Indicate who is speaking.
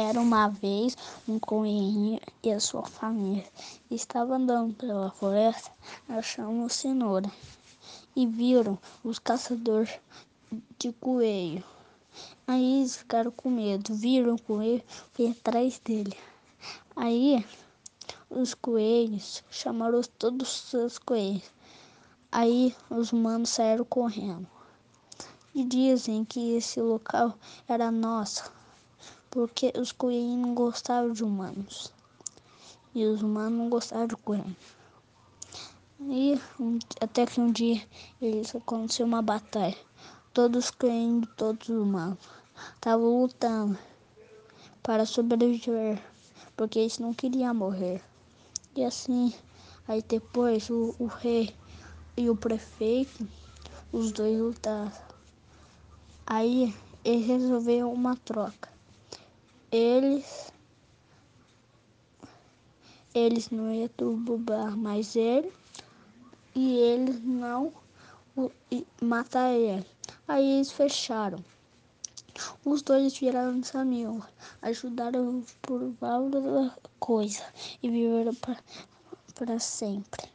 Speaker 1: Era uma vez um coelhinho e a sua família estavam andando pela floresta achando cenoura e viram os caçadores de coelho. Aí eles ficaram com medo, viram o coelho e atrás dele. Aí os coelhos chamaram todos os seus coelhos. Aí os humanos saíram correndo. E dizem que esse local era nosso porque os coelhinhos não gostavam de humanos. E os humanos não gostavam de coelhos. E um, até que um dia eles aconteceu uma batalha. Todos os coelhinhos, todos os humanos estavam lutando para sobreviver, porque eles não queriam morrer. E assim, aí depois o, o rei e o prefeito, os dois lutaram. Aí eles resolveram uma troca eles eles não iam turbar mais ele e eles não matar ele. Aí eles fecharam. Os dois viraram amigos, ajudaram por várias coisas e viveram para sempre.